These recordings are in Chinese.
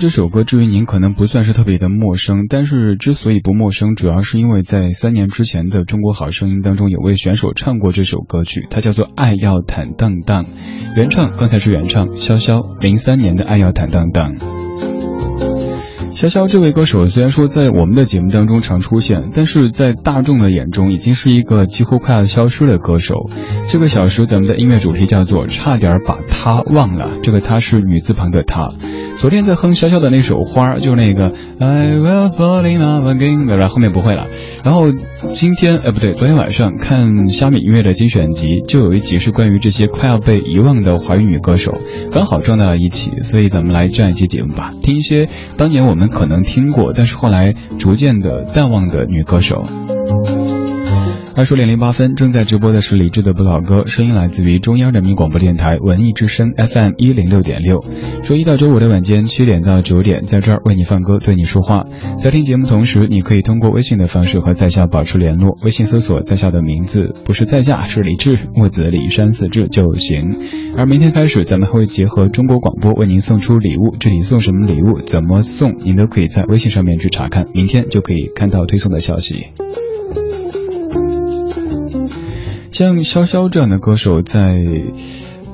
这首歌，至于您可能不算是特别的陌生，但是之所以不陌生，主要是因为在三年之前的《中国好声音》当中，有位选手唱过这首歌曲，它叫做《爱要坦荡荡》，原唱刚才是原唱潇潇，零三年的《爱要坦荡荡》。潇潇这位歌手虽然说在我们的节目当中常出现，但是在大众的眼中已经是一个几乎快要消失的歌手。这个小时咱们的音乐主题叫做“差点把他忘了”，这个他是女字旁的他。昨天在哼潇潇的那首花，就是那个 I will fall in love again，然后后面不会了。然后今天，哎不对，昨天晚上看虾米音乐的精选集，就有一集是关于这些快要被遗忘的华语女歌手，刚好撞到了一起，所以咱们来这样一期节目吧，听一些当年我们可能听过，但是后来逐渐的淡忘的女歌手。二十点零八分，正在直播的是李志的不老歌，声音来自于中央人民广播电台文艺之声 FM 一零六点六。周一到周五的晚间七点到九点，在这儿为你放歌，对你说话。在听节目同时，你可以通过微信的方式和在下保持联络，微信搜索在下的名字，不是在下，是李志，木子李山四志就行。而明天开始，咱们会结合中国广播为您送出礼物，具体送什么礼物，怎么送，您都可以在微信上面去查看，明天就可以看到推送的消息。像潇潇这样的歌手，在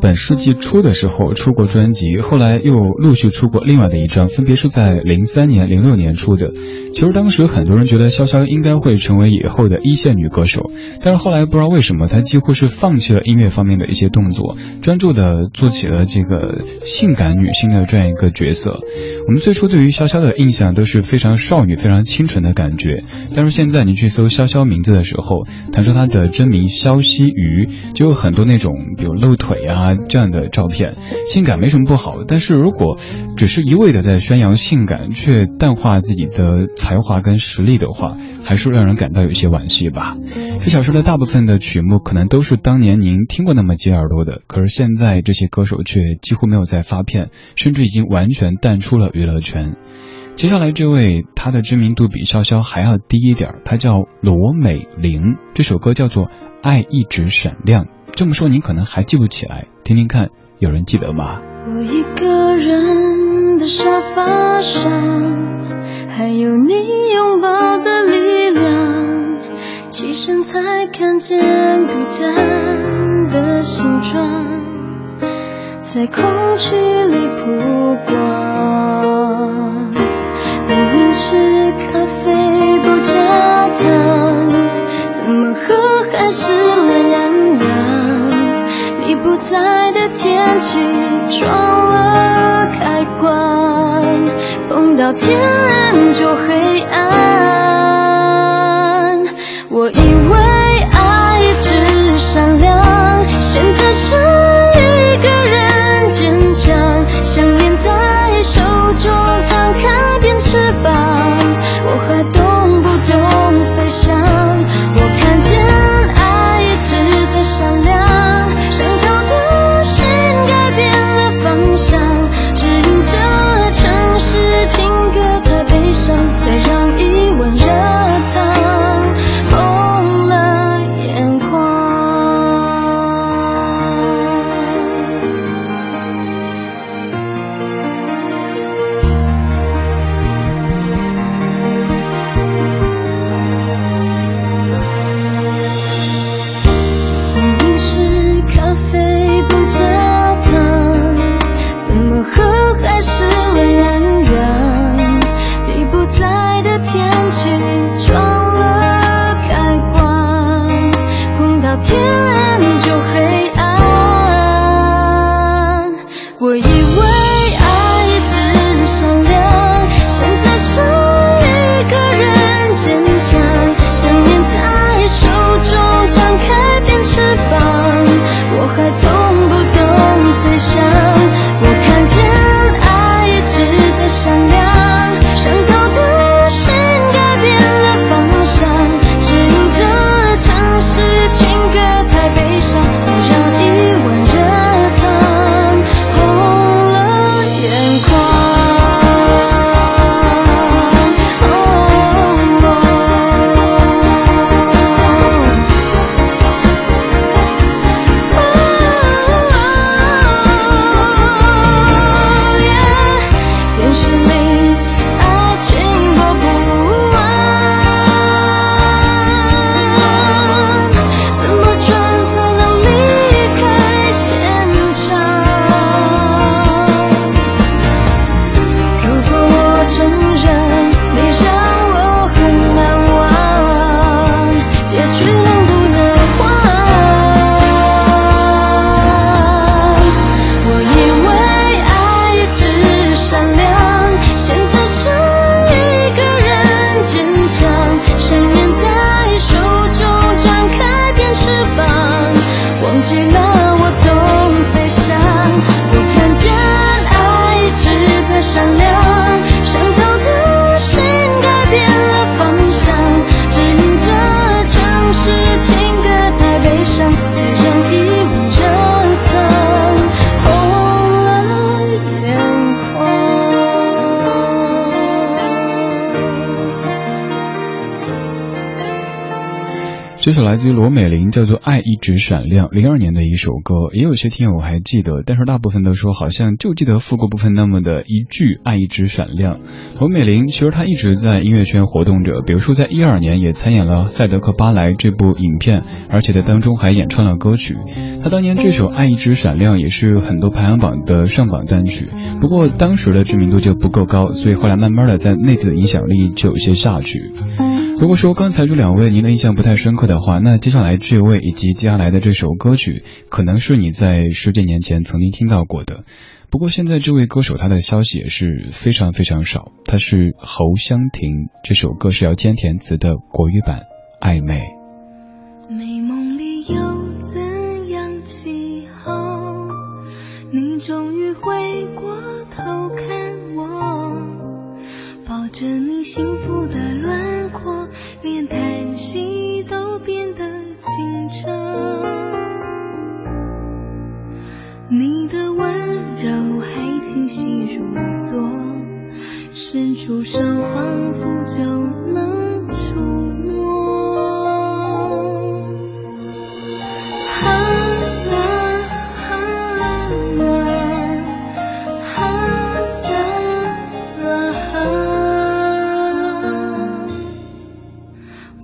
本世纪初的时候出过专辑，后来又陆续出过另外的一张，分别是在零三年、零六年出的。其实当时很多人觉得潇潇应该会成为以后的一线女歌手，但是后来不知道为什么，她几乎是放弃了音乐方面的一些动作，专注的做起了这个性感女性的这样一个角色。我们最初对于潇潇的印象都是非常少女、非常清纯的感觉，但是现在你去搜潇潇名字的时候，弹出她的真名肖希瑜，就有很多那种有露腿啊这样的照片，性感没什么不好，但是如果只是一味的在宣扬性感，却淡化自己的。才华跟实力的话，还是让人感到有些惋惜吧。这小说的大部分的曲目可能都是当年您听过那么几耳朵的，可是现在这些歌手却几乎没有再发片，甚至已经完全淡出了娱乐圈。接下来这位，他的知名度比潇潇还要低一点，他叫罗美玲，这首歌叫做《爱一直闪亮》。这么说您可能还记不起来，听听看，有人记得吗？我一个人的沙发上。还有你拥抱的力量，起身才看见孤单的形状，在空气里曝光。明明是咖啡不加糖，怎么喝还是懒洋洋？你不在的天气装了开关，碰到天亮就黑暗。我以为爱一直闪亮，现在是一个人坚强，想念在手中张开变翅膀，我还懂不懂飞翔？首来自于罗美玲，叫做《爱一直闪亮》，零二年的一首歌，也有些听友还记得，但是大部分都说好像就记得副歌部分那么的一句“爱一直闪亮”。罗美玲其实她一直在音乐圈活动着，比如说在一二年也参演了《赛德克·巴莱》这部影片，而且在当中还演唱了歌曲。她当年这首《爱一直闪亮》也是很多排行榜的上榜单曲，不过当时的知名度就不够高，所以后来慢慢的在内地的影响力就有些下去。如果说刚才这两位您的印象不太深刻的话，那接下来这位以及接下来的这首歌曲，可能是你在十几年前曾经听到过的。不过现在这位歌手他的消息也是非常非常少。他是侯湘婷，这首歌是要兼填词的国语版《暧昧》。伸出手仿佛就能触摸。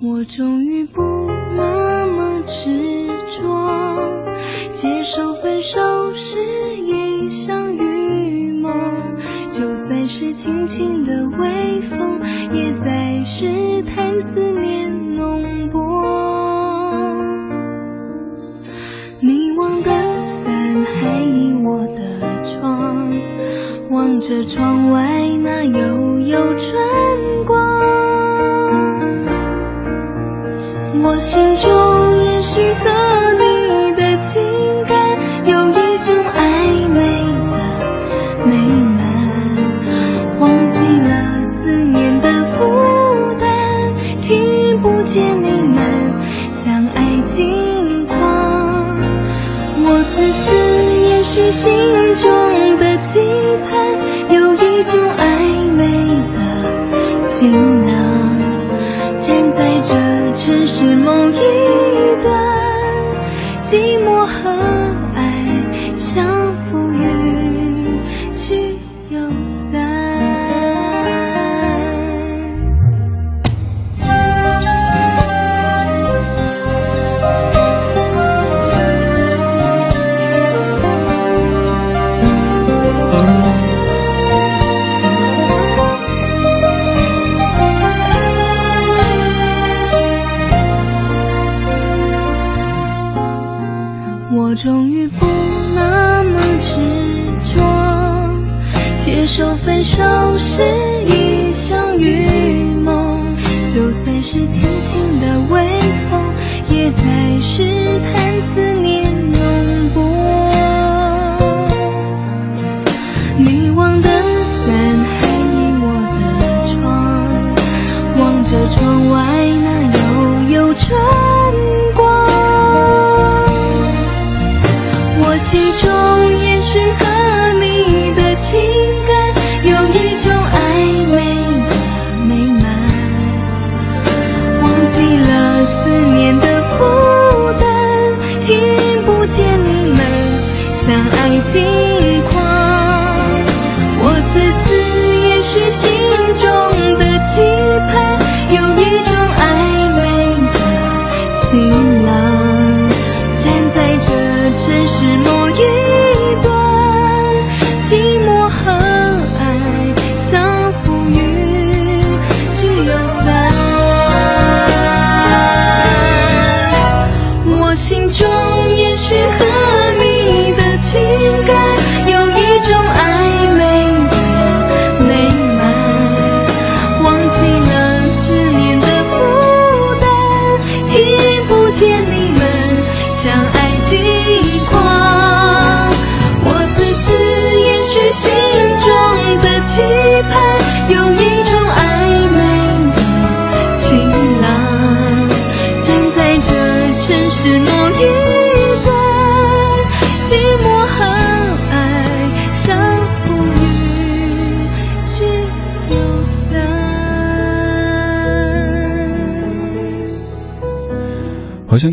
我终于不那么执着，接受分手是在是轻轻的微风，也在试探思念浓薄。你忘的伞还倚我的窗，望着窗外那悠悠春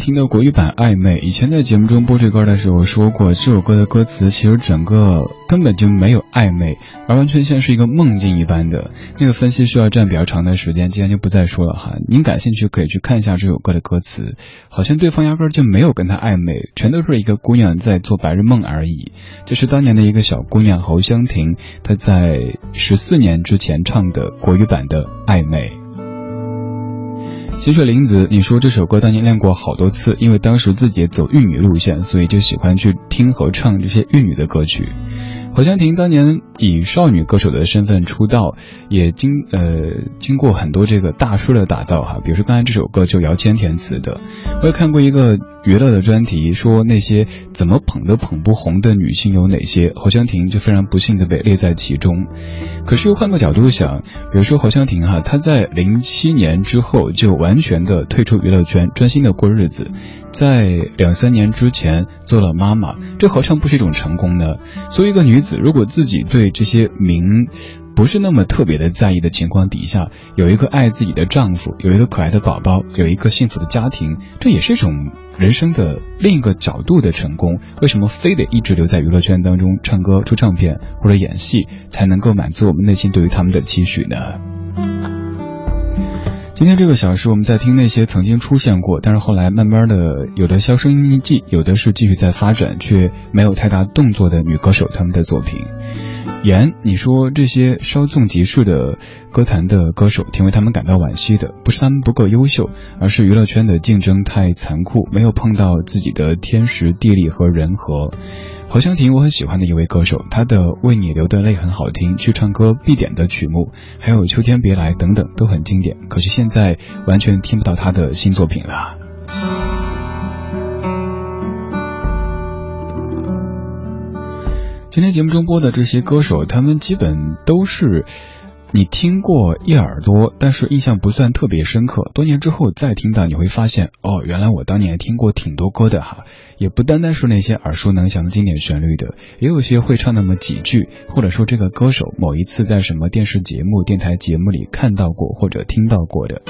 听到国语版《暧昧》，以前在节目中播这歌的时候说过，这首歌的歌词其实整个根本就没有暧昧，而完全像是一个梦境一般的。那个分析需要占比较长的时间，今天就不再说了哈。您感兴趣可以去看一下这首歌的歌词，好像对方压根就没有跟他暧昧，全都是一个姑娘在做白日梦而已。这是当年的一个小姑娘侯湘婷，她在十四年之前唱的国语版的《暧昧》。清水玲子，你说这首歌当年练过好多次，因为当时自己走玉女路线，所以就喜欢去听和唱这些玉女的歌曲。何香婷当年以少女歌手的身份出道，也经呃经过很多这个大叔的打造哈，比如说刚才这首歌就姚谦填词的。我也看过一个娱乐的专题，说那些怎么捧都捧不红的女性有哪些，侯湘婷就非常不幸的被列在其中。可是又换个角度想，比如说侯湘婷哈，她在零七年之后就完全的退出娱乐圈，专心的过日子。在两三年之前做了妈妈，这何尝不是一种成功呢？作为一个女子，如果自己对这些名不是那么特别的在意的情况底下，有一个爱自己的丈夫，有一个可爱的宝宝，有一个幸福的家庭，这也是一种人生的另一个角度的成功。为什么非得一直留在娱乐圈当中唱歌、出唱片或者演戏，才能够满足我们内心对于他们的期许呢？今天这个小时，我们在听那些曾经出现过，但是后来慢慢的有的销声匿迹，有的是继续在发展，却没有太大动作的女歌手他们的作品。言，你说这些稍纵即逝的歌坛的歌手，挺为他们感到惋惜的，不是他们不够优秀，而是娱乐圈的竞争太残酷，没有碰到自己的天时地利和人和。侯湘婷，我很喜欢的一位歌手，她的《为你流的泪》很好听，去唱歌必点的曲目，还有《秋天别来》等等都很经典。可是现在完全听不到她的新作品了。今天节目中播的这些歌手，他们基本都是。你听过一耳朵，但是印象不算特别深刻。多年之后再听到，你会发现，哦，原来我当年听过挺多歌的哈，也不单单是那些耳熟能详的经典旋律的，也有些会唱那么几句，或者说这个歌手某一次在什么电视节目、电台节目里看到过或者听到过的。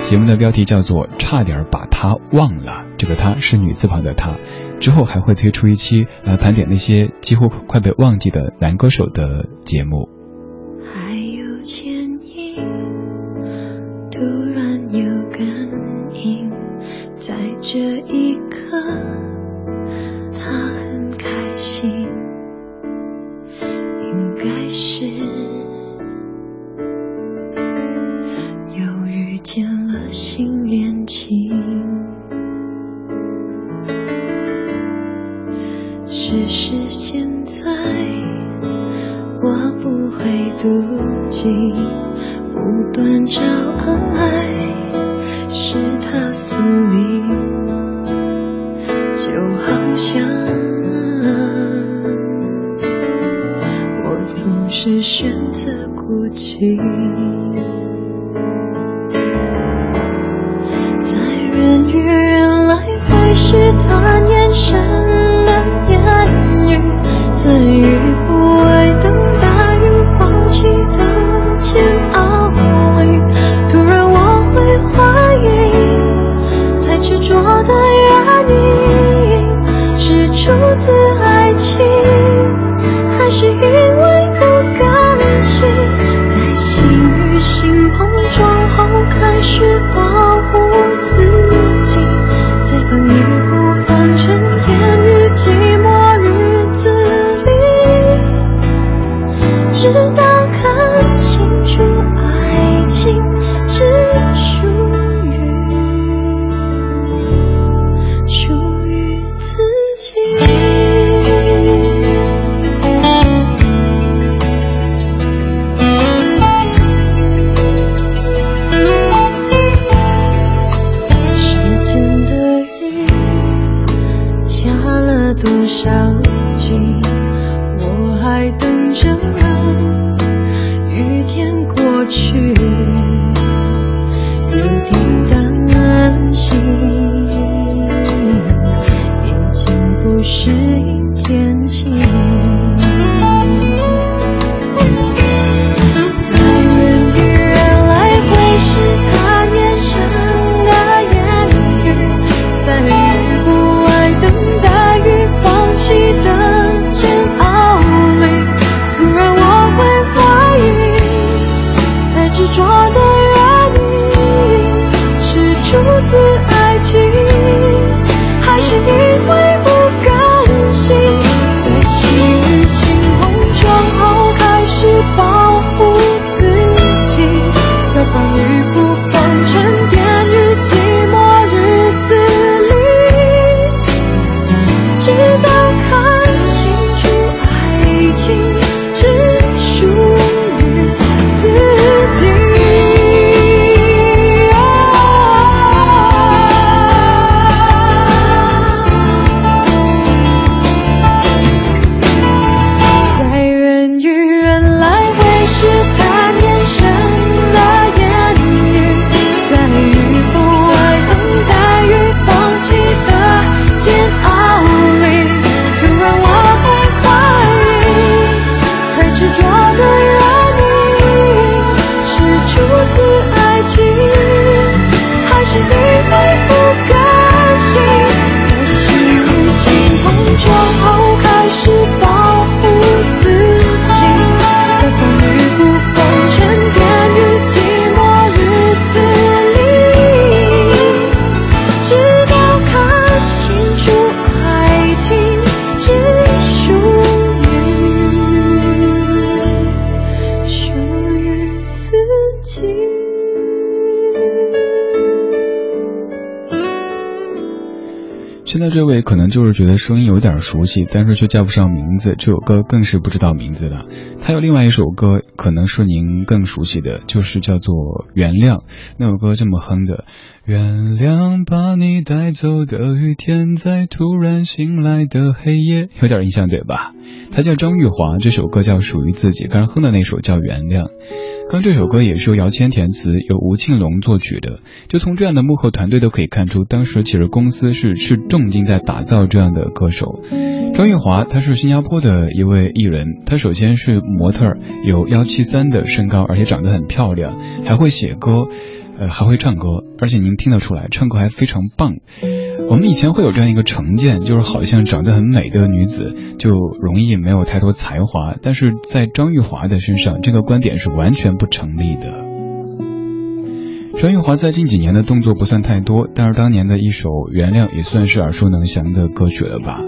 节目的标题叫做《差点把他忘了》，这个他是女字旁的他。之后还会推出一期来盘点那些几乎快被忘记的男歌手的节目。突然有感应，在这一刻，他很开心，应该是又遇见了新恋情。只是现在，我不会妒忌。不断找爱，是他宿命，就好像我总是选择孤寂，在人与人来回试探眼神的言语，在现在这位可能就是觉得声音有点熟悉，但是却叫不上名字。这首歌更是不知道名字了。他有另外一首歌，可能是您更熟悉的，就是叫做《原谅》。那首歌这么哼的：原谅把你带走的雨天，在突然醒来的黑夜，有点印象对吧？他叫张玉华，这首歌叫《属于自己》，刚哼的那首叫《原谅》。刚这首歌也是由姚谦填词，由吴庆隆作曲的。就从这样的幕后团队都可以看出，当时其实公司是是重金在打造这样的歌手。张玉华，他是新加坡的一位艺人，他首先是模特，有幺七三的身高，而且长得很漂亮，还会写歌，呃，还会唱歌，而且您听得出来，唱歌还非常棒。我们以前会有这样一个成见，就是好像长得很美的女子就容易没有太多才华，但是在张玉华的身上，这个观点是完全不成立的。张玉华在近几年的动作不算太多，但是当年的一首《原谅》也算是耳熟能详的歌曲了吧。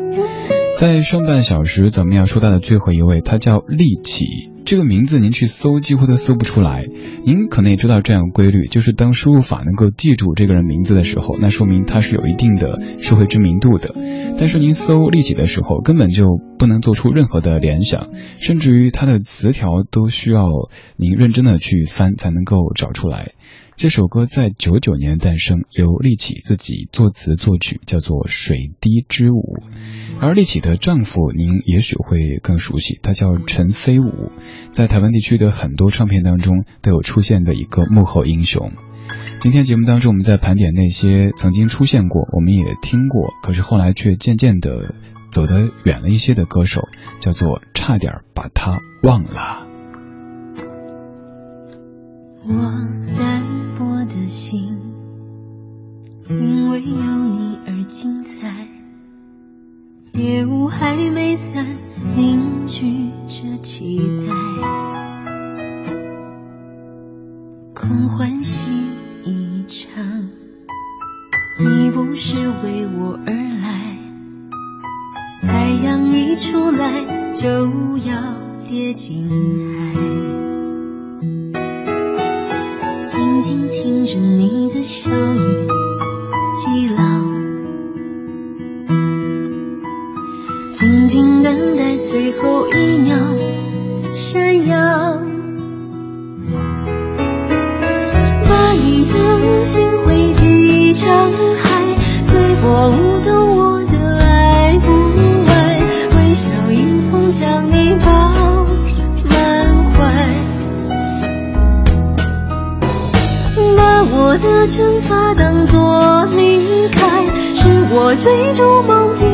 在上半小时，咱们要说到的最后一位，他叫利奇。这个名字您去搜几乎都搜不出来。您可能也知道这样规律，就是当输入法能够记住这个人名字的时候，那说明他是有一定的社会知名度的。但是您搜利奇的时候，根本就不能做出任何的联想，甚至于他的词条都需要您认真的去翻才能够找出来。这首歌在九九年诞生，由利奇自己作词作曲，叫做《水滴之舞》。而利奇的丈夫，您也许会更熟悉，他叫陈飞武，在台湾地区的很多唱片当中都有出现的一个幕后英雄。今天节目当中，我们在盘点那些曾经出现过，我们也听过，可是后来却渐渐的走得远了一些的歌手，叫做差点把他忘了。我单薄的心，因为有你而精彩。夜雾还没散，凝聚着期待。空欢喜一场，你不是为我而来。太阳一出来，就要跌进海。静静听着你的笑语，静等待最后一秒闪耀。把你的心汇集成海，随波舞动我的爱不爱，微笑迎风将你抱满怀。把我的惩罚当作离开，是我追逐梦境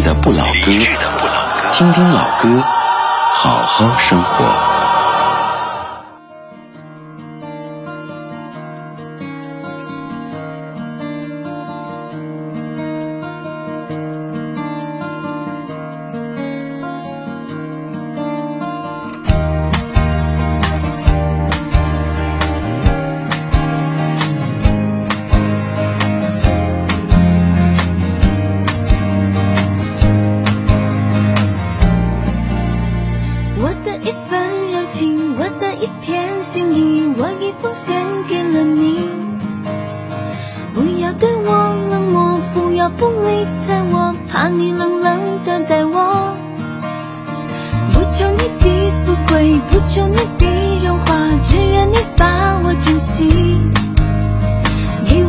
的不老歌，听听老歌，好好生活。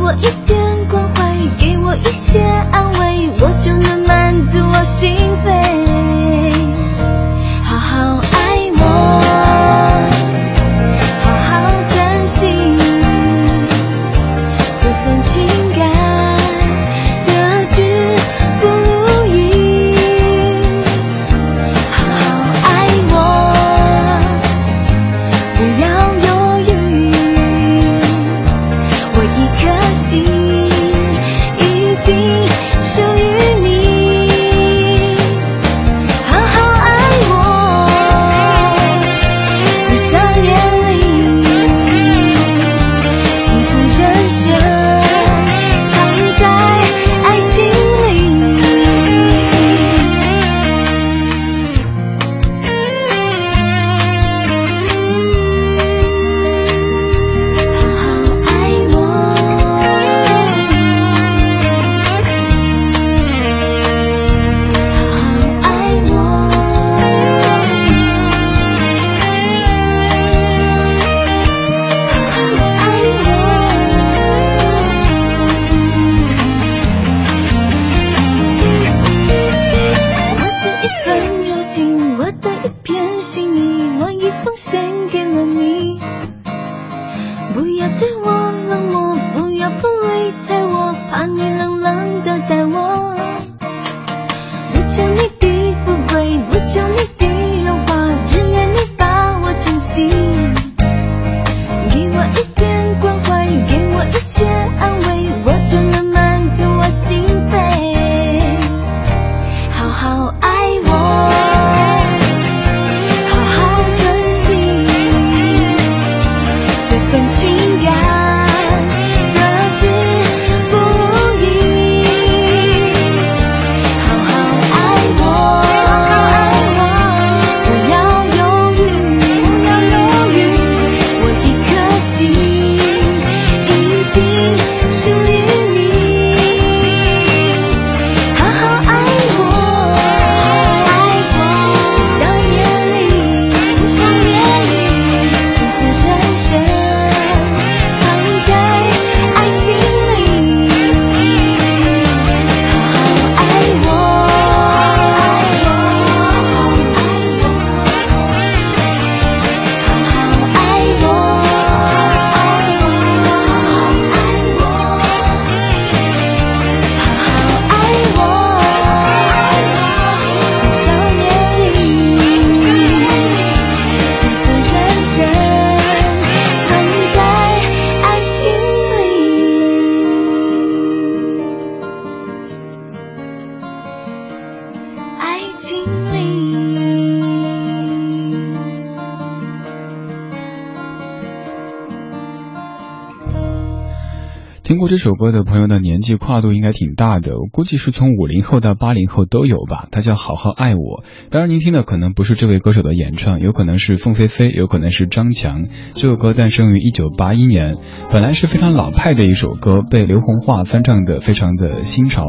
我一点关怀，给我一些安慰，我就能满足我心听过这首歌的朋友的年纪跨度应该挺大的，我估计是从五零后到八零后都有吧。他叫好好爱我，当然您听的可能不是这位歌手的演唱，有可能是凤飞飞，有可能是张强。这首歌诞生于一九八一年，本来是非常老派的一首歌，被刘洪华翻唱的非常的新潮。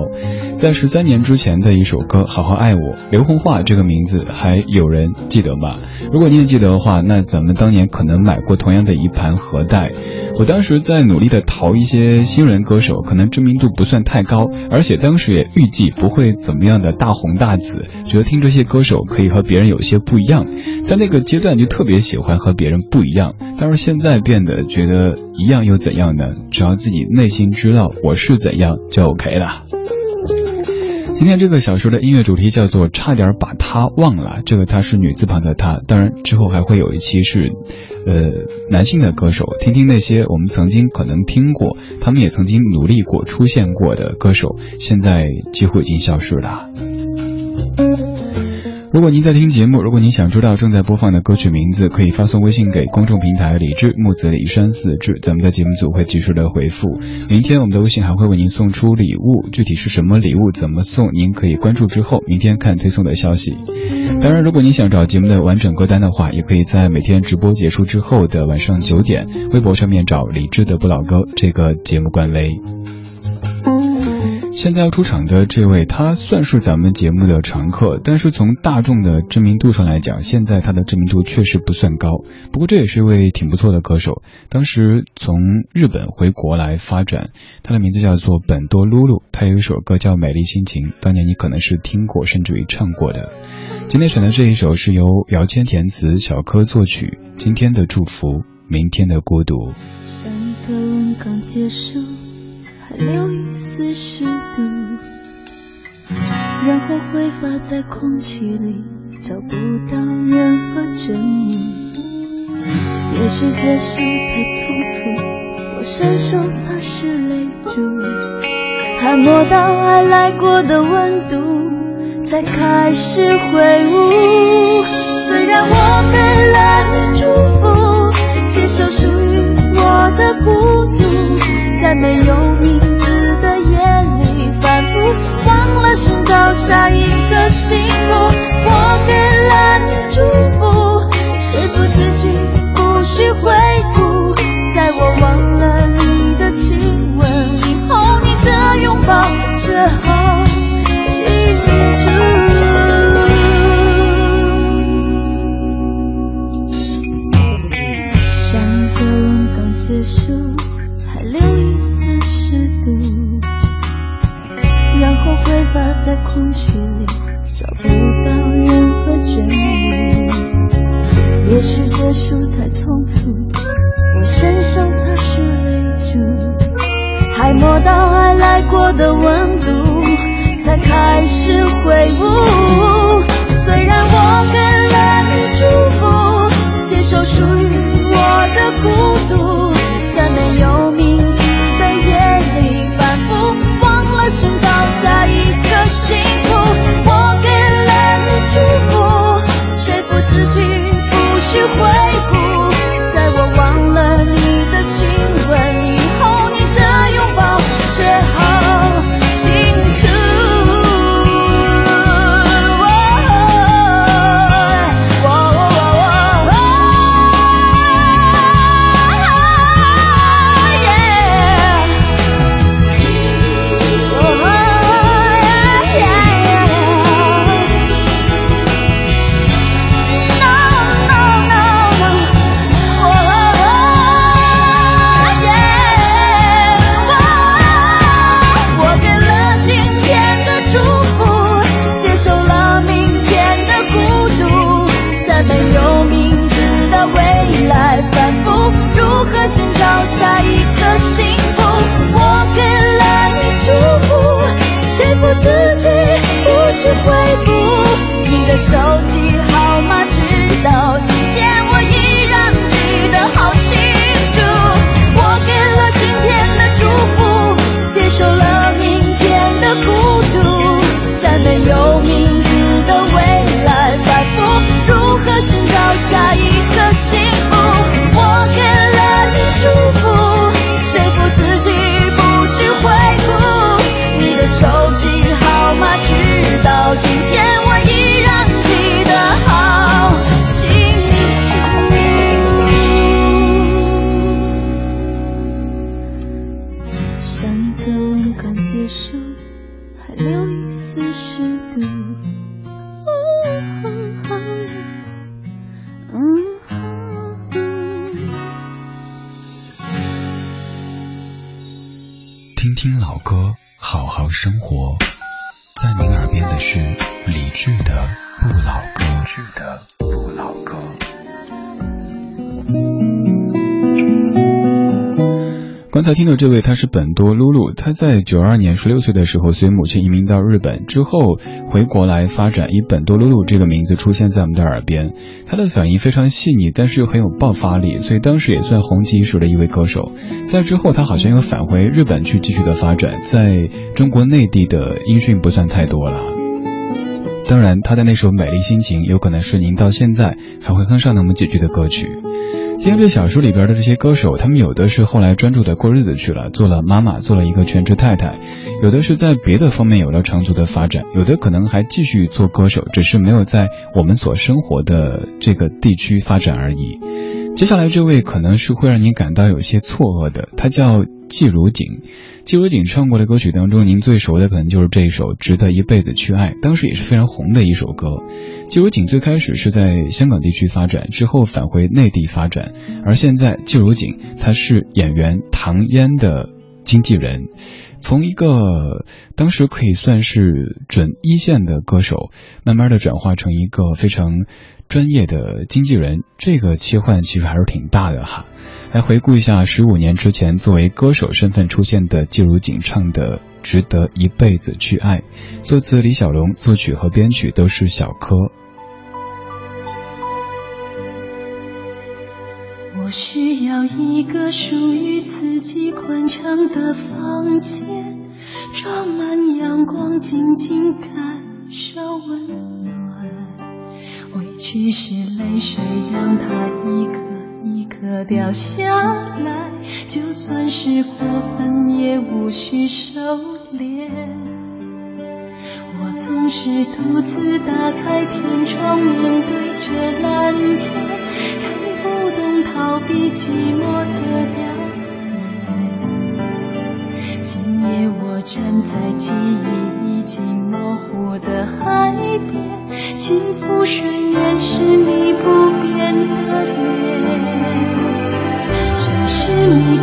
在十三年之前的一首歌《好好爱我》，刘洪华这个名字还有人记得吗？如果你也记得的话，那咱们当年可能买过同样的一盘盒带。我当时在努力的淘一些新人歌手，可能知名度不算太高，而且当时也预计不会怎么样的大红大紫，觉得听这些歌手可以和别人有些不一样，在那个阶段就特别喜欢和别人不一样。但是现在变得觉得一样又怎样呢？只要自己内心知道我是怎样就 OK 了。今天这个小说的音乐主题叫做“差点把他忘了”，这个他是女字旁的他。当然之后还会有一期是，呃，男性的歌手，听听那些我们曾经可能听过，他们也曾经努力过、出现过的歌手，现在几乎已经消失了。如果您在听节目，如果您想知道正在播放的歌曲名字，可以发送微信给公众平台“李志木子李山四志”，咱们的节目组会及时的回复。明天我们的微信还会为您送出礼物，具体是什么礼物，怎么送，您可以关注之后，明天看推送的消息。当然，如果您想找节目的完整歌单的话，也可以在每天直播结束之后的晚上九点，微博上面找李志的不老歌这个节目官微。现在要出场的这位，他算是咱们节目的常客，但是从大众的知名度上来讲，现在他的知名度确实不算高。不过这也是一位挺不错的歌手。当时从日本回国来发展，他的名字叫做本多露露，他有一首歌叫《美丽心情》，当年你可能是听过，甚至于唱过的。今天选的这一首是由姚谦填词，小柯作曲。今天的祝福，明天的孤独。上课文刚结束。还留一丝湿度，然后挥发在空气里，找不到任何证明。也许结束太匆促，我伸手擦拭泪珠，还摸到爱来过的温度，才开始挥舞。虽然我给了祝福，接受属于我的孤独，再没有。寻找下一个幸福，我给了你祝福，空气里找不到任何证明，也许结束太匆促，我伸手擦拭泪珠，还摸到爱来过的温度，才开始悔悟。虽然我才听到这位，他是本多露露。他在九二年十六岁的时候，随母亲移民到日本之后，回国来发展，以本多露露这个名字出现在我们的耳边。他的嗓音非常细腻，但是又很有爆发力，所以当时也算红极一时的一位歌手。在之后，他好像又返回日本去继续的发展，在中国内地的音讯不算太多了。当然，他的那首《美丽心情》有可能是您到现在还会哼上那么几句的歌曲。今天这小说里边的这些歌手，他们有的是后来专注的过日子去了，做了妈妈，做了一个全职太太；有的是在别的方面有了长足的发展；有的可能还继续做歌手，只是没有在我们所生活的这个地区发展而已。接下来这位可能是会让您感到有些错愕的，他叫季如锦。季如锦唱过的歌曲当中，您最熟的可能就是这一首《值得一辈子去爱》，当时也是非常红的一首歌。季如锦最开始是在香港地区发展，之后返回内地发展，而现在季如锦他是演员唐嫣的经纪人。从一个当时可以算是准一线的歌手，慢慢的转化成一个非常专业的经纪人，这个切换其实还是挺大的哈。来回顾一下十五年之前作为歌手身份出现的季如锦唱的《值得一辈子去爱》，作词李小龙，作曲和编曲都是小柯。我需要一个属于自己宽敞的房间，装满阳光，静静感受温暖。委屈是泪水，让它一颗一颗掉下来，就算是过分，也无需收脸。我总是独自打开天窗，面对着蓝天。看不懂逃避寂寞的表演。今夜我站在记忆已经模糊的海边，幸福睡眠是你不变的脸。谁是你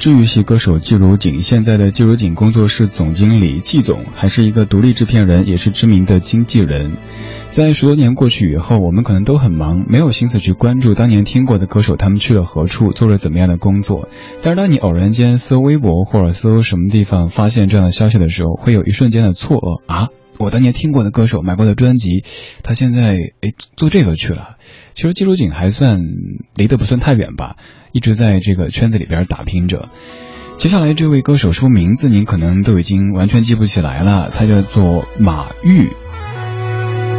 治愈系歌手季如锦，现在的季如锦工作室总经理季总，还是一个独立制片人，也是知名的经纪人。在十多年过去以后，我们可能都很忙，没有心思去关注当年听过的歌手他们去了何处，做了怎么样的工作。但是当你偶然间搜微博或者搜什么地方发现这样的消息的时候，会有一瞬间的错愕啊！我当年听过的歌手、买过的专辑，他现在哎做这个去了。其实季如锦还算离得不算太远吧，一直在这个圈子里边打拼着。接下来这位歌手说名字您可能都已经完全记不起来了，他叫做马玉。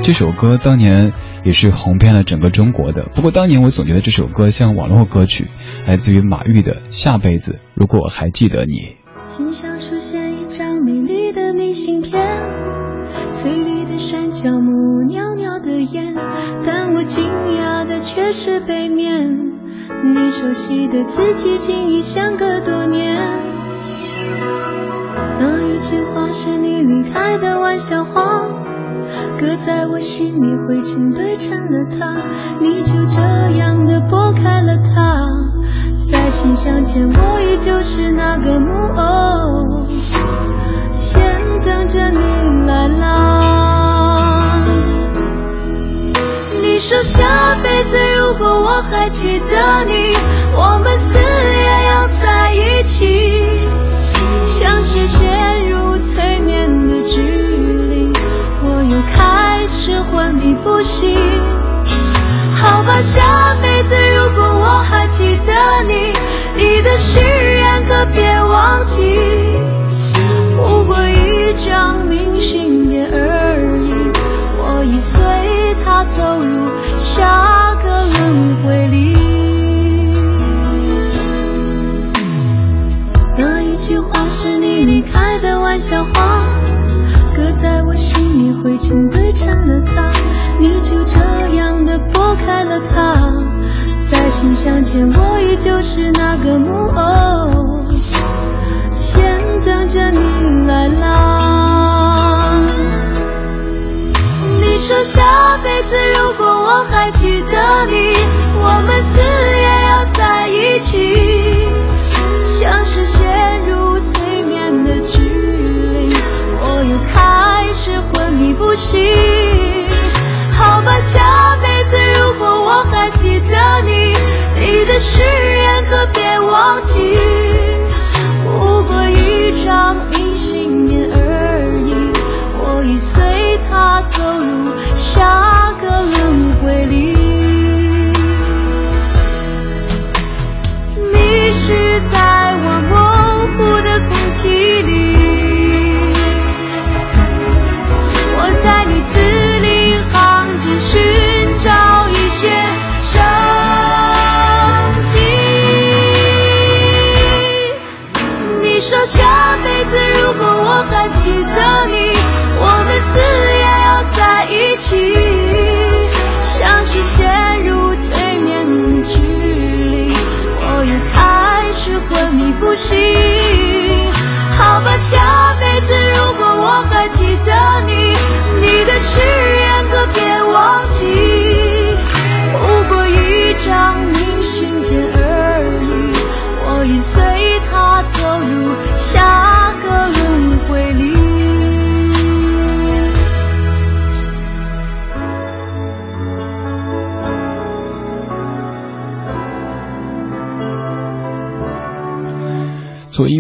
这首歌当年也是红遍了整个中国的。不过当年我总觉得这首歌像网络歌曲，来自于马玉的《下辈子如果我还记得你》。你熟悉的字迹竟已相隔多年。那一句话是你离开的玩笑话，搁在我心里灰尘堆成了塔，你就这样的拨开了它。在信箱前，我依旧是那个木偶，先等着你来啦。说下辈子如果我还记得你，我们死也要在一起，像是陷入催眠的距离，我又开始昏迷不醒。好吧，下辈子如果我还记得你，你的誓言可别忘记。不过一张明信片而已，我已随他走入下个轮回里。那一句话是你离开的玩笑话，搁在我心里灰尘堆成了塔，你就这样的拨开了它。在信箱前，我依旧是那个木偶，你，我们死也要在一起，像是陷入催眠的距离，我又开始昏迷不醒。好吧，下辈子如果我还记得你，你的誓言可别忘记。不过一张明信片而已，我已随他走入下个轮回里。在我模糊的空气里，我在你字里行间寻找一些生机。你说下辈子如果我还记得你，我们死也要在一起，像是迷不醒。好吧，下辈子如果我还记得你，你的誓言可别忘记。不过一张明信片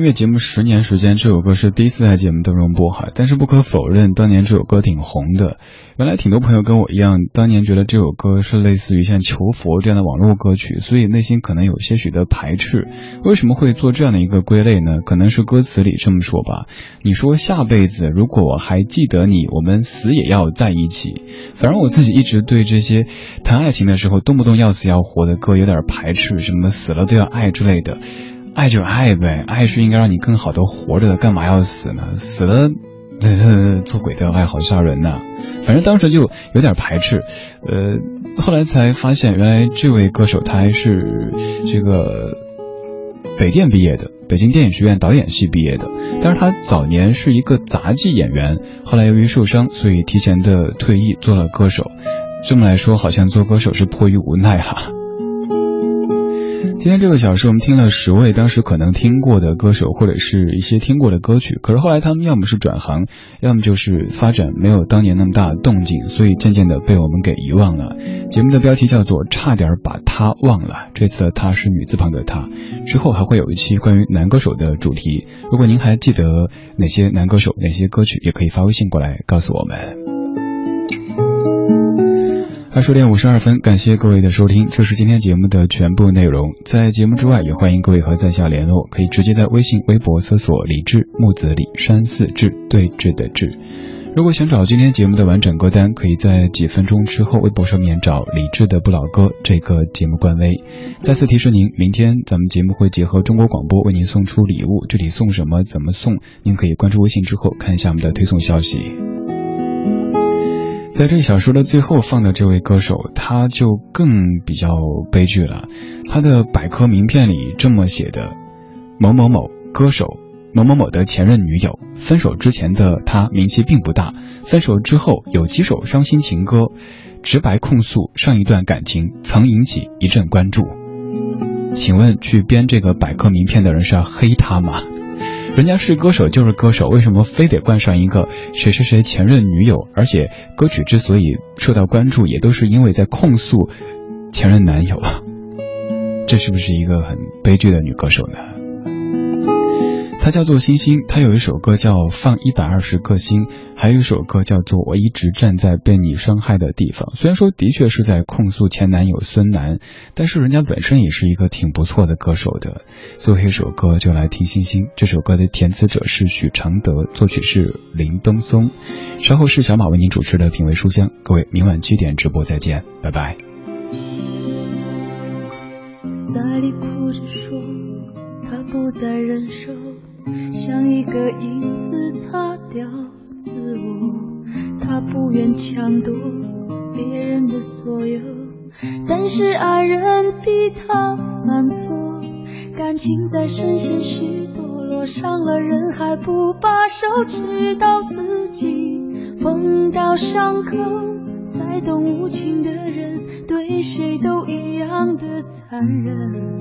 音乐节目十年时间，这首歌是第一次在节目当中播哈，但是不可否认，当年这首歌挺红的。原来挺多朋友跟我一样，当年觉得这首歌是类似于像求佛这样的网络歌曲，所以内心可能有些许的排斥。为什么会做这样的一个归类呢？可能是歌词里这么说吧。你说下辈子如果我还记得你，我们死也要在一起。反正我自己一直对这些谈爱情的时候动不动要死要活的歌有点排斥，什么死了都要爱之类的。爱就爱呗，爱是应该让你更好的活着的，干嘛要死呢？死了，做鬼都要爱，好吓人呐！反正当时就有点排斥，呃，后来才发现，原来这位歌手他还是这个北电毕业的，北京电影学院导演系毕业的，但是他早年是一个杂技演员，后来由于受伤，所以提前的退役做了歌手。这么来说，好像做歌手是迫于无奈哈。今天这个小时，我们听了十位当时可能听过的歌手，或者是一些听过的歌曲。可是后来他们要么是转行，要么就是发展没有当年那么大的动静，所以渐渐的被我们给遗忘了。节目的标题叫做《差点把他忘了》，这次的他是女字旁的他。之后还会有一期关于男歌手的主题。如果您还记得哪些男歌手、哪些歌曲，也可以发微信过来告诉我们。二十点五十二分，感谢各位的收听，这是今天节目的全部内容。在节目之外，也欢迎各位和在下联络，可以直接在微信、微博搜索“李志木子李山寺志对峙的志”。如果想找今天节目的完整歌单，可以在几分钟之后微博上面找李志的不老歌这个节目官微。再次提示您，明天咱们节目会结合中国广播为您送出礼物，具体送什么、怎么送，您可以关注微信之后看一下我们的推送消息。在这小说的最后放的这位歌手，他就更比较悲剧了。他的百科名片里这么写的：某某某歌手，某某某的前任女友，分手之前的他名气并不大，分手之后有几首伤心情歌，直白控诉上一段感情曾引起一阵关注。请问去编这个百科名片的人是要黑他吗？人家是歌手就是歌手，为什么非得冠上一个谁谁谁前任女友？而且歌曲之所以受到关注，也都是因为在控诉前任男友，这是不是一个很悲剧的女歌手呢？叫做星星，他有一首歌叫《放一百二十颗星》，还有一首歌叫做《我一直站在被你伤害的地方》。虽然说的确是在控诉前男友孙楠，但是人家本身也是一个挺不错的歌手的。最后一首歌就来听星星，这首歌的填词者是许常德，作曲是林登松。稍后是小马为您主持的品味书香，各位明晚七点直播再见，拜拜。哭着说，他不再忍受。像一个影子擦掉自我，他不愿抢夺别人的所有，但是爱人逼他犯错，感情在深陷时堕落，伤了人还不罢手，直到自己碰到伤口，才懂无情的人对谁都一样的残忍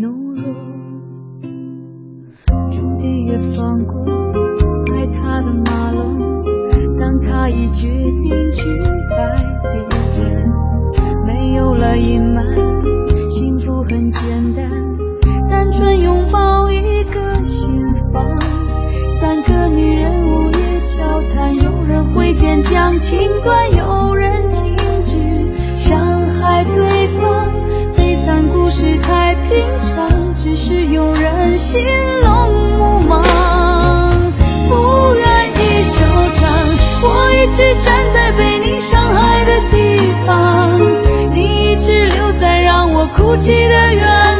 懦弱。也放过爱他的马龙，当他已决定去爱别人，没有了隐瞒，幸福很简单，单纯拥抱一个心房。三个女人午夜交谈，有人挥剑将情断，有人停止伤害对方。悲惨故事太平常，只是有人心我一直站在被你伤害的地方，你一直留在让我哭泣的远